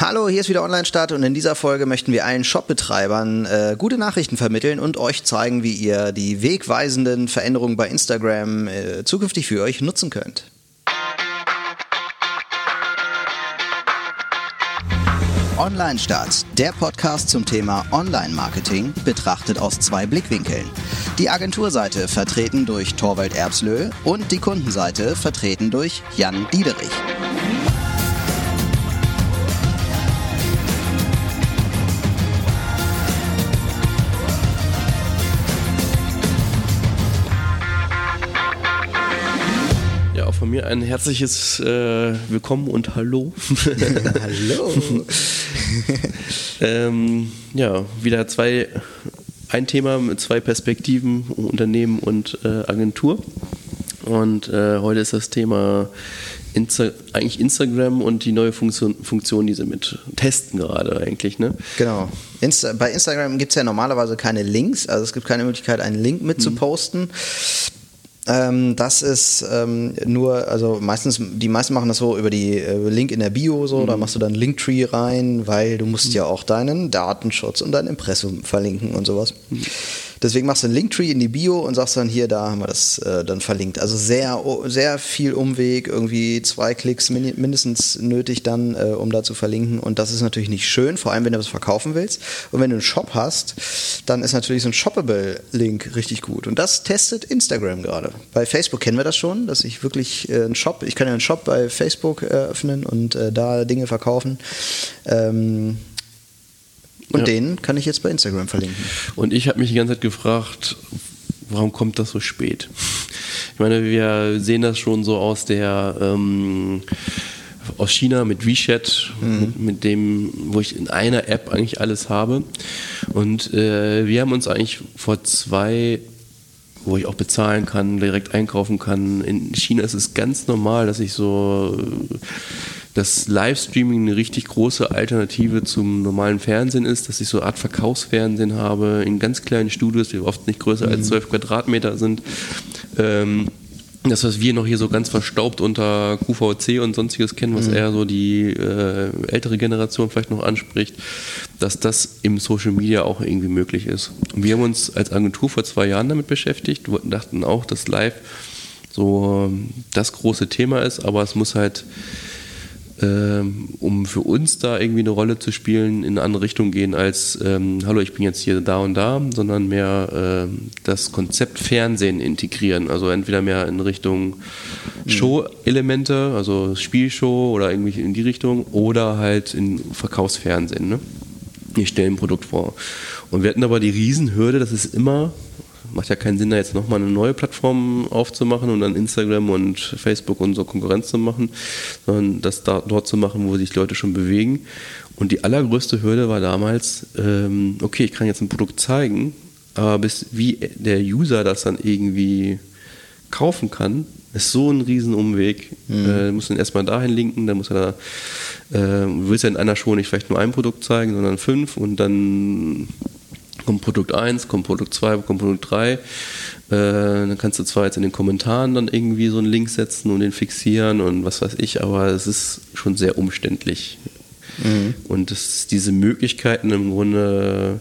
Hallo, hier ist wieder Online-Start und in dieser Folge möchten wir allen Shopbetreibern äh, gute Nachrichten vermitteln und euch zeigen, wie ihr die wegweisenden Veränderungen bei Instagram äh, zukünftig für euch nutzen könnt. Online-Start, der Podcast zum Thema Online-Marketing, betrachtet aus zwei Blickwinkeln. Die Agenturseite vertreten durch Torwald Erbslö und die Kundenseite vertreten durch Jan Diederich. Mir ein herzliches äh, Willkommen und Hallo. Hallo. ähm, ja, wieder zwei, ein Thema mit zwei Perspektiven, Unternehmen und äh, Agentur. Und äh, heute ist das Thema Insta eigentlich Instagram und die neue Funktion, Funktion, die sie mit testen gerade eigentlich. Ne? Genau. Insta bei Instagram gibt es ja normalerweise keine Links, also es gibt keine Möglichkeit, einen Link mit zu mhm. Ähm, das ist ähm, nur, also meistens, die meisten machen das so über die äh, Link in der Bio so, mhm. da machst du dann Linktree rein, weil du musst mhm. ja auch deinen Datenschutz und dein Impressum verlinken und sowas. Mhm. Deswegen machst du einen Linktree in die Bio und sagst dann hier, da haben wir das äh, dann verlinkt. Also sehr, sehr viel Umweg, irgendwie zwei Klicks mindestens nötig dann, äh, um da zu verlinken. Und das ist natürlich nicht schön, vor allem wenn du was verkaufen willst. Und wenn du einen Shop hast, dann ist natürlich so ein Shoppable-Link richtig gut. Und das testet Instagram gerade. Bei Facebook kennen wir das schon, dass ich wirklich äh, einen Shop, ich kann ja einen Shop bei Facebook eröffnen und äh, da Dinge verkaufen. Ähm, und ja. den kann ich jetzt bei Instagram verlinken. Und ich habe mich die ganze Zeit gefragt, warum kommt das so spät? Ich meine, wir sehen das schon so aus der ähm, aus China mit WeChat, mhm. mit, mit, dem, wo ich in einer App eigentlich alles habe. Und äh, wir haben uns eigentlich vor zwei wo ich auch bezahlen kann, direkt einkaufen kann. In China ist es ganz normal, dass ich so dass Livestreaming eine richtig große Alternative zum normalen Fernsehen ist, dass ich so eine Art Verkaufsfernsehen habe in ganz kleinen Studios, die oft nicht größer als 12 mhm. Quadratmeter sind. Ähm, das, was wir noch hier so ganz verstaubt unter QVC und sonstiges kennen, was mhm. eher so die äh, ältere Generation vielleicht noch anspricht, dass das im Social Media auch irgendwie möglich ist. Und wir haben uns als Agentur vor zwei Jahren damit beschäftigt, dachten auch, dass Live so das große Thema ist, aber es muss halt ähm, um für uns da irgendwie eine Rolle zu spielen, in eine andere Richtung gehen als, ähm, hallo, ich bin jetzt hier da und da, sondern mehr äh, das Konzept Fernsehen integrieren. Also entweder mehr in Richtung mhm. Show-Elemente, also Spielshow oder irgendwie in die Richtung, oder halt in Verkaufsfernsehen. Ne? Ich stelle ein Produkt vor. Und wir hatten aber die Riesenhürde, dass es immer macht ja keinen Sinn, da jetzt nochmal eine neue Plattform aufzumachen und dann Instagram und Facebook und so Konkurrenz zu machen, sondern das da, dort zu machen, wo sich Leute schon bewegen. Und die allergrößte Hürde war damals, ähm, okay, ich kann jetzt ein Produkt zeigen, aber bis wie der User das dann irgendwie kaufen kann, ist so ein Riesenumweg. Mhm. Äh, muss dann erstmal dahin linken, dann muss er da, äh, willst ja in einer Show nicht vielleicht nur ein Produkt zeigen, sondern fünf und dann kommt Produkt 1, kommt Produkt 2, kommt Produkt 3. Äh, dann kannst du zwar jetzt in den Kommentaren dann irgendwie so einen Link setzen und den fixieren und was weiß ich, aber es ist schon sehr umständlich. Mhm. Und das, diese Möglichkeiten im Grunde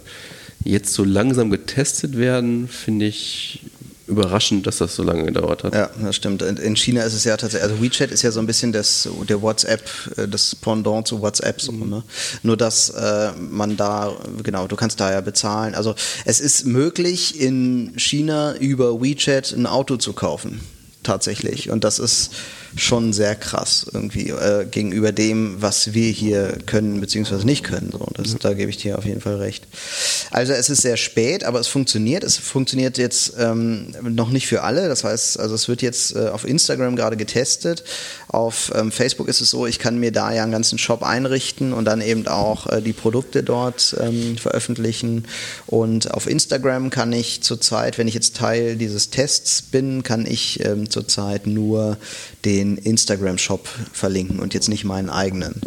jetzt so langsam getestet werden, finde ich überraschend, dass das so lange gedauert hat. Ja, das stimmt. In China ist es ja tatsächlich, also WeChat ist ja so ein bisschen das, der WhatsApp, äh, das Pendant zu WhatsApp. So, mhm. ne? Nur, dass äh, man da, genau, du kannst da ja bezahlen. Also es ist möglich, in China über WeChat ein Auto zu kaufen. Tatsächlich. Und das ist schon sehr krass irgendwie äh, gegenüber dem, was wir hier können bzw. nicht können. So, das. Da gebe ich dir auf jeden Fall recht. Also es ist sehr spät, aber es funktioniert. Es funktioniert jetzt ähm, noch nicht für alle. Das heißt, also es wird jetzt äh, auf Instagram gerade getestet. Auf ähm, Facebook ist es so, ich kann mir da ja einen ganzen Shop einrichten und dann eben auch äh, die Produkte dort ähm, veröffentlichen. Und auf Instagram kann ich zurzeit, wenn ich jetzt Teil dieses Tests bin, kann ich ähm, zurzeit nur den Instagram-Shop verlinken und jetzt nicht meinen eigenen.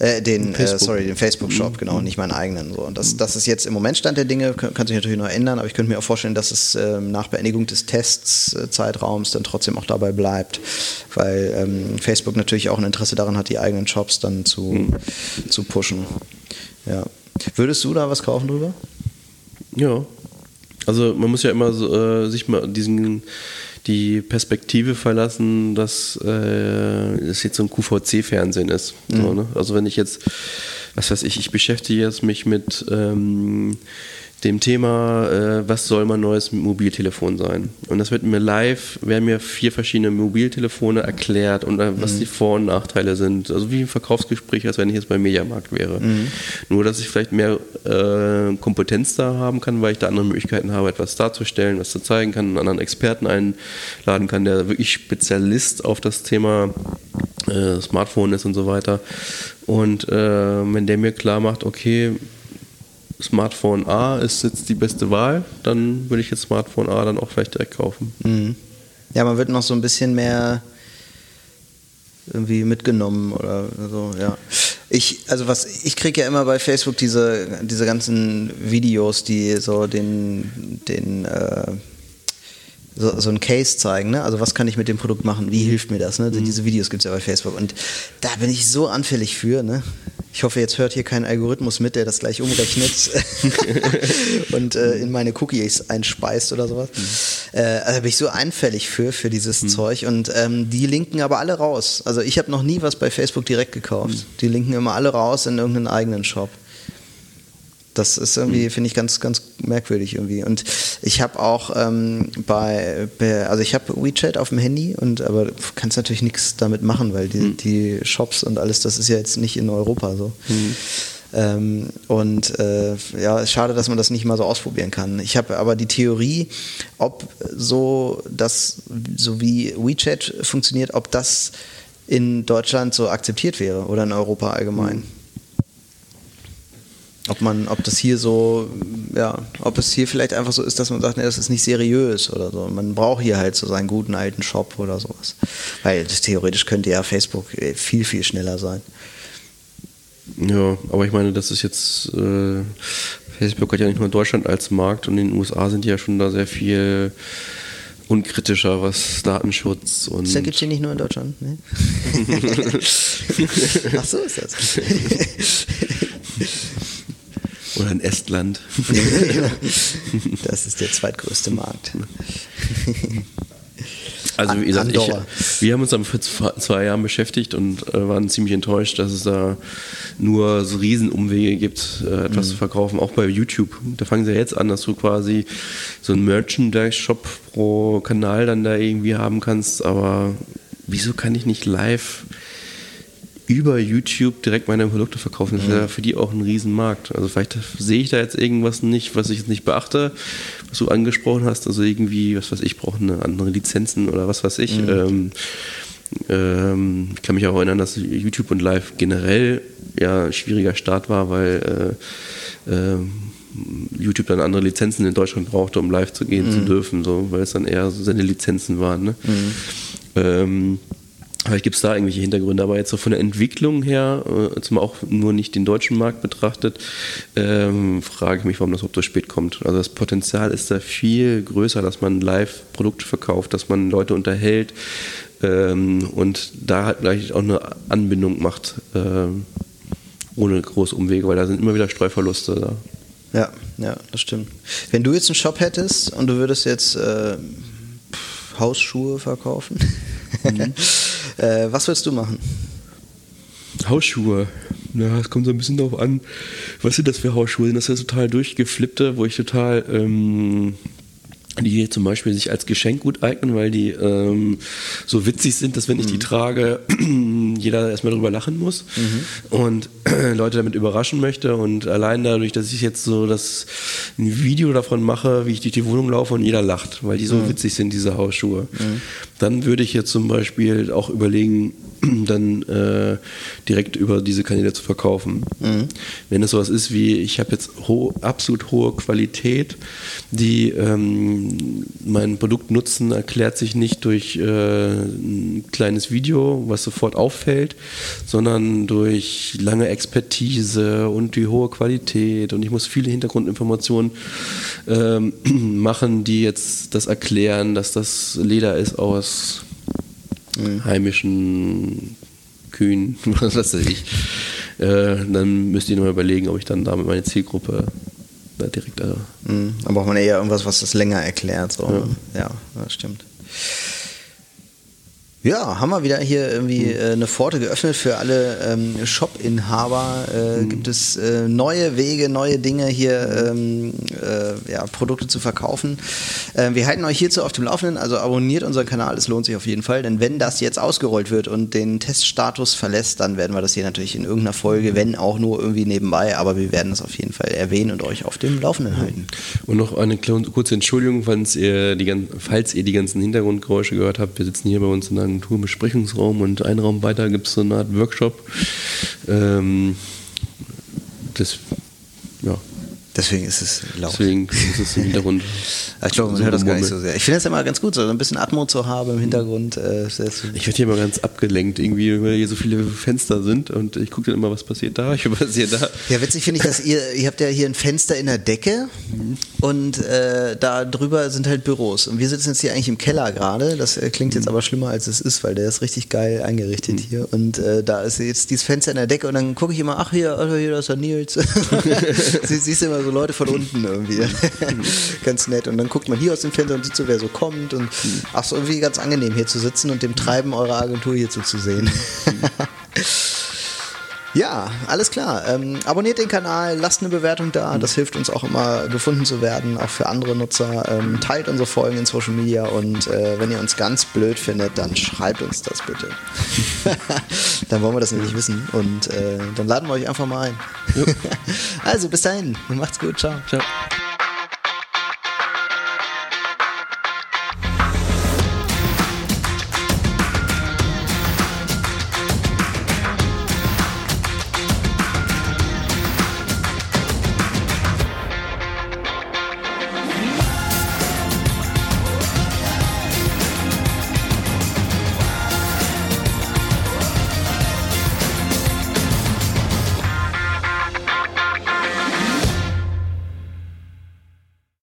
Äh, den, äh, sorry, den Facebook-Shop, mhm. genau, nicht meinen eigenen. So. Und das, das ist jetzt im Moment Stand der Dinge, kann, kann sich natürlich noch ändern, aber ich könnte mir auch vorstellen, dass es ähm, nach Beendigung des Testzeitraums dann trotzdem auch dabei bleibt, weil ähm, Facebook natürlich auch ein Interesse daran hat, die eigenen Shops dann zu, mhm. zu pushen. Ja. Würdest du da was kaufen drüber? Ja. Also man muss ja immer so, äh, sich mal diesen die Perspektive verlassen, dass äh, es jetzt so ein QVC-Fernsehen ist. Mhm. So, ne? Also wenn ich jetzt, was weiß ich, ich beschäftige jetzt mich mit ähm, dem Thema, äh, was soll mein neues Mobiltelefon sein. Und das wird mir live, werden mir vier verschiedene Mobiltelefone erklärt und äh, was mhm. die Vor- und Nachteile sind. Also wie ein Verkaufsgespräch, als wenn ich jetzt beim Mediamarkt wäre. Mhm. Nur, dass ich vielleicht mehr äh, Kompetenz da haben kann, weil ich da andere Möglichkeiten habe, etwas darzustellen, was zu zeigen kann, einen anderen Experten einladen kann, der wirklich Spezialist auf das Thema äh, Smartphone ist und so weiter. Und äh, wenn der mir klar macht, okay, Smartphone A ist jetzt die beste Wahl, dann würde ich jetzt Smartphone A dann auch vielleicht direkt kaufen. Mhm. Ja, man wird noch so ein bisschen mehr irgendwie mitgenommen oder so, ja. Ich, also was, ich kriege ja immer bei Facebook diese, diese ganzen Videos, die so den, den äh, so, so ein Case zeigen, ne? Also was kann ich mit dem Produkt machen? Wie hilft mir das? Ne? Mhm. Diese Videos gibt es ja bei Facebook. Und da bin ich so anfällig für, ne? Ich hoffe, jetzt hört hier kein Algorithmus mit, der das gleich umrechnet und äh, in meine Cookies einspeist oder sowas. Mhm. Äh, also bin ich so einfällig für, für dieses mhm. Zeug. Und ähm, die linken aber alle raus. Also ich habe noch nie was bei Facebook direkt gekauft. Mhm. Die linken immer alle raus in irgendeinen eigenen Shop. Das ist irgendwie, mhm. finde ich, ganz, ganz merkwürdig irgendwie. Und ich habe auch ähm, bei, also ich habe WeChat auf dem Handy und aber du kannst natürlich nichts damit machen, weil die, mhm. die Shops und alles, das ist ja jetzt nicht in Europa so. Mhm. Ähm, und äh, ja, ist schade, dass man das nicht mal so ausprobieren kann. Ich habe aber die Theorie, ob so das, so wie WeChat funktioniert, ob das in Deutschland so akzeptiert wäre oder in Europa allgemein. Mhm. Ob man, ob das hier so, ja, ob es hier vielleicht einfach so ist, dass man sagt, nee, das ist nicht seriös oder so. Man braucht hier halt so seinen guten alten Shop oder sowas. Weil das, theoretisch könnte ja Facebook äh, viel, viel schneller sein. Ja, aber ich meine, das ist jetzt, äh, Facebook hat ja nicht nur Deutschland als Markt und in den USA sind die ja schon da sehr viel unkritischer, was Datenschutz und. Das gibt es hier nicht nur in Deutschland, ne? Ach so ist das. Oder in Estland. das ist der zweitgrößte Markt. Also wie gesagt, ich, wir haben uns damit vor zwei Jahren beschäftigt und äh, waren ziemlich enttäuscht, dass es da nur so Riesenumwege gibt, äh, etwas mhm. zu verkaufen, auch bei YouTube. Da fangen sie jetzt an, dass du quasi so einen Merchandise-Shop pro Kanal dann da irgendwie haben kannst, aber wieso kann ich nicht live über YouTube direkt meine Produkte verkaufen. Das ist ja für die auch ein Riesenmarkt. Also vielleicht sehe ich da jetzt irgendwas nicht, was ich jetzt nicht beachte, was du angesprochen hast. Also irgendwie, was weiß ich, brauche eine andere Lizenzen oder was weiß ich. Mhm. Ähm, ähm, ich kann mich auch erinnern, dass YouTube und Live generell ja ein schwieriger Start war, weil äh, äh, YouTube dann andere Lizenzen in Deutschland brauchte, um live zu gehen mhm. zu dürfen, so, weil es dann eher so seine Lizenzen waren. Ne? Mhm. Ähm, Vielleicht gibt es da irgendwelche Hintergründe, aber jetzt so von der Entwicklung her, äh, jetzt mal auch nur nicht den deutschen Markt betrachtet, ähm, frage ich mich, warum das überhaupt so spät kommt. Also das Potenzial ist da viel größer, dass man live Produkte verkauft, dass man Leute unterhält ähm, und da halt vielleicht auch eine Anbindung macht, ähm, ohne große Umwege, weil da sind immer wieder Streuverluste da. Ja, ja, das stimmt. Wenn du jetzt einen Shop hättest und du würdest jetzt äh, Hausschuhe verkaufen, mhm. Äh, was würdest du machen? Hausschuhe. Ja, es kommt so ein bisschen darauf an, was sind das für Hausschuhe? Sind das ja total durchgeflippte, wo ich total ähm, die zum Beispiel sich als Geschenk gut eignen, weil die ähm, so witzig sind, dass wenn ich die mhm. trage, jeder erstmal drüber lachen muss mhm. und äh, Leute damit überraschen möchte. Und allein dadurch, dass ich jetzt so das ein Video davon mache, wie ich durch die Wohnung laufe und jeder lacht, weil die so mhm. witzig sind, diese Hausschuhe, dann würde ich jetzt zum Beispiel auch überlegen, dann äh, direkt über diese Kanäle zu verkaufen. Mhm. Wenn es sowas ist wie, ich habe jetzt ho absolut hohe Qualität, die ähm, mein Produktnutzen erklärt sich nicht durch äh, ein kleines Video, was sofort auffällt, sondern durch lange Expertise und die hohe Qualität und ich muss viele Hintergrundinformationen ähm, machen, die jetzt das erklären, dass das Leder ist aus mhm. heimischen Kühen, was weiß ich, äh, dann müsste ich nochmal überlegen, ob ich dann damit meine Zielgruppe da direkt. Äh, mhm. Dann braucht man eher irgendwas, was das länger erklärt. So. Ja. ja, das stimmt. Ja, haben wir wieder hier irgendwie hm. äh, eine Pforte geöffnet für alle ähm, Shop-Inhaber. Äh, mhm. Gibt es äh, neue Wege, neue Dinge hier, ähm, äh, ja, Produkte zu verkaufen. Äh, wir halten euch hierzu auf dem Laufenden, also abonniert unseren Kanal, es lohnt sich auf jeden Fall, denn wenn das jetzt ausgerollt wird und den Teststatus verlässt, dann werden wir das hier natürlich in irgendeiner Folge, wenn auch nur irgendwie nebenbei, aber wir werden das auf jeden Fall erwähnen und euch auf dem Laufenden halten. Und noch eine kurze Entschuldigung, falls ihr die, falls ihr die ganzen Hintergrundgeräusche gehört habt. Wir sitzen hier bei uns in der Agenturbesprechungsraum und einen Raum weiter gibt es so eine Art Workshop. Ähm, das, Deswegen ist es laut. Deswegen ist es im Hintergrund. ich glaube, man hört das gar nicht so sehr. Ich finde es immer ganz gut, so ein bisschen Atmo zu haben im Hintergrund. Äh, ich werde hier immer ganz abgelenkt, irgendwie, weil hier so viele Fenster sind und ich gucke dann immer, was passiert da, ich passiert da. Ja, witzig finde ich, dass ihr, ihr habt ja hier ein Fenster in der Decke mhm. und äh, da drüber sind halt Büros. Und wir sitzen jetzt hier eigentlich im Keller gerade. Das äh, klingt jetzt mhm. aber schlimmer, als es ist, weil der ist richtig geil eingerichtet mhm. hier. Und äh, da ist jetzt dieses Fenster in der Decke und dann gucke ich immer, ach hier, hier, da ist der Nils. Sie, siehst du immer so so Leute von unten irgendwie. ganz nett. Und dann guckt man hier aus dem Fenster und sieht so, wer so kommt. Und ach so, irgendwie ganz angenehm hier zu sitzen und dem Treiben eurer Agentur hier zuzusehen. Ja, alles klar. Ähm, abonniert den Kanal, lasst eine Bewertung da. Das hilft uns auch immer gefunden zu werden, auch für andere Nutzer. Ähm, teilt unsere Folgen in Social Media und äh, wenn ihr uns ganz blöd findet, dann schreibt uns das bitte. dann wollen wir das nämlich wissen und äh, dann laden wir euch einfach mal ein. also bis dahin, macht's gut, ciao. Ciao.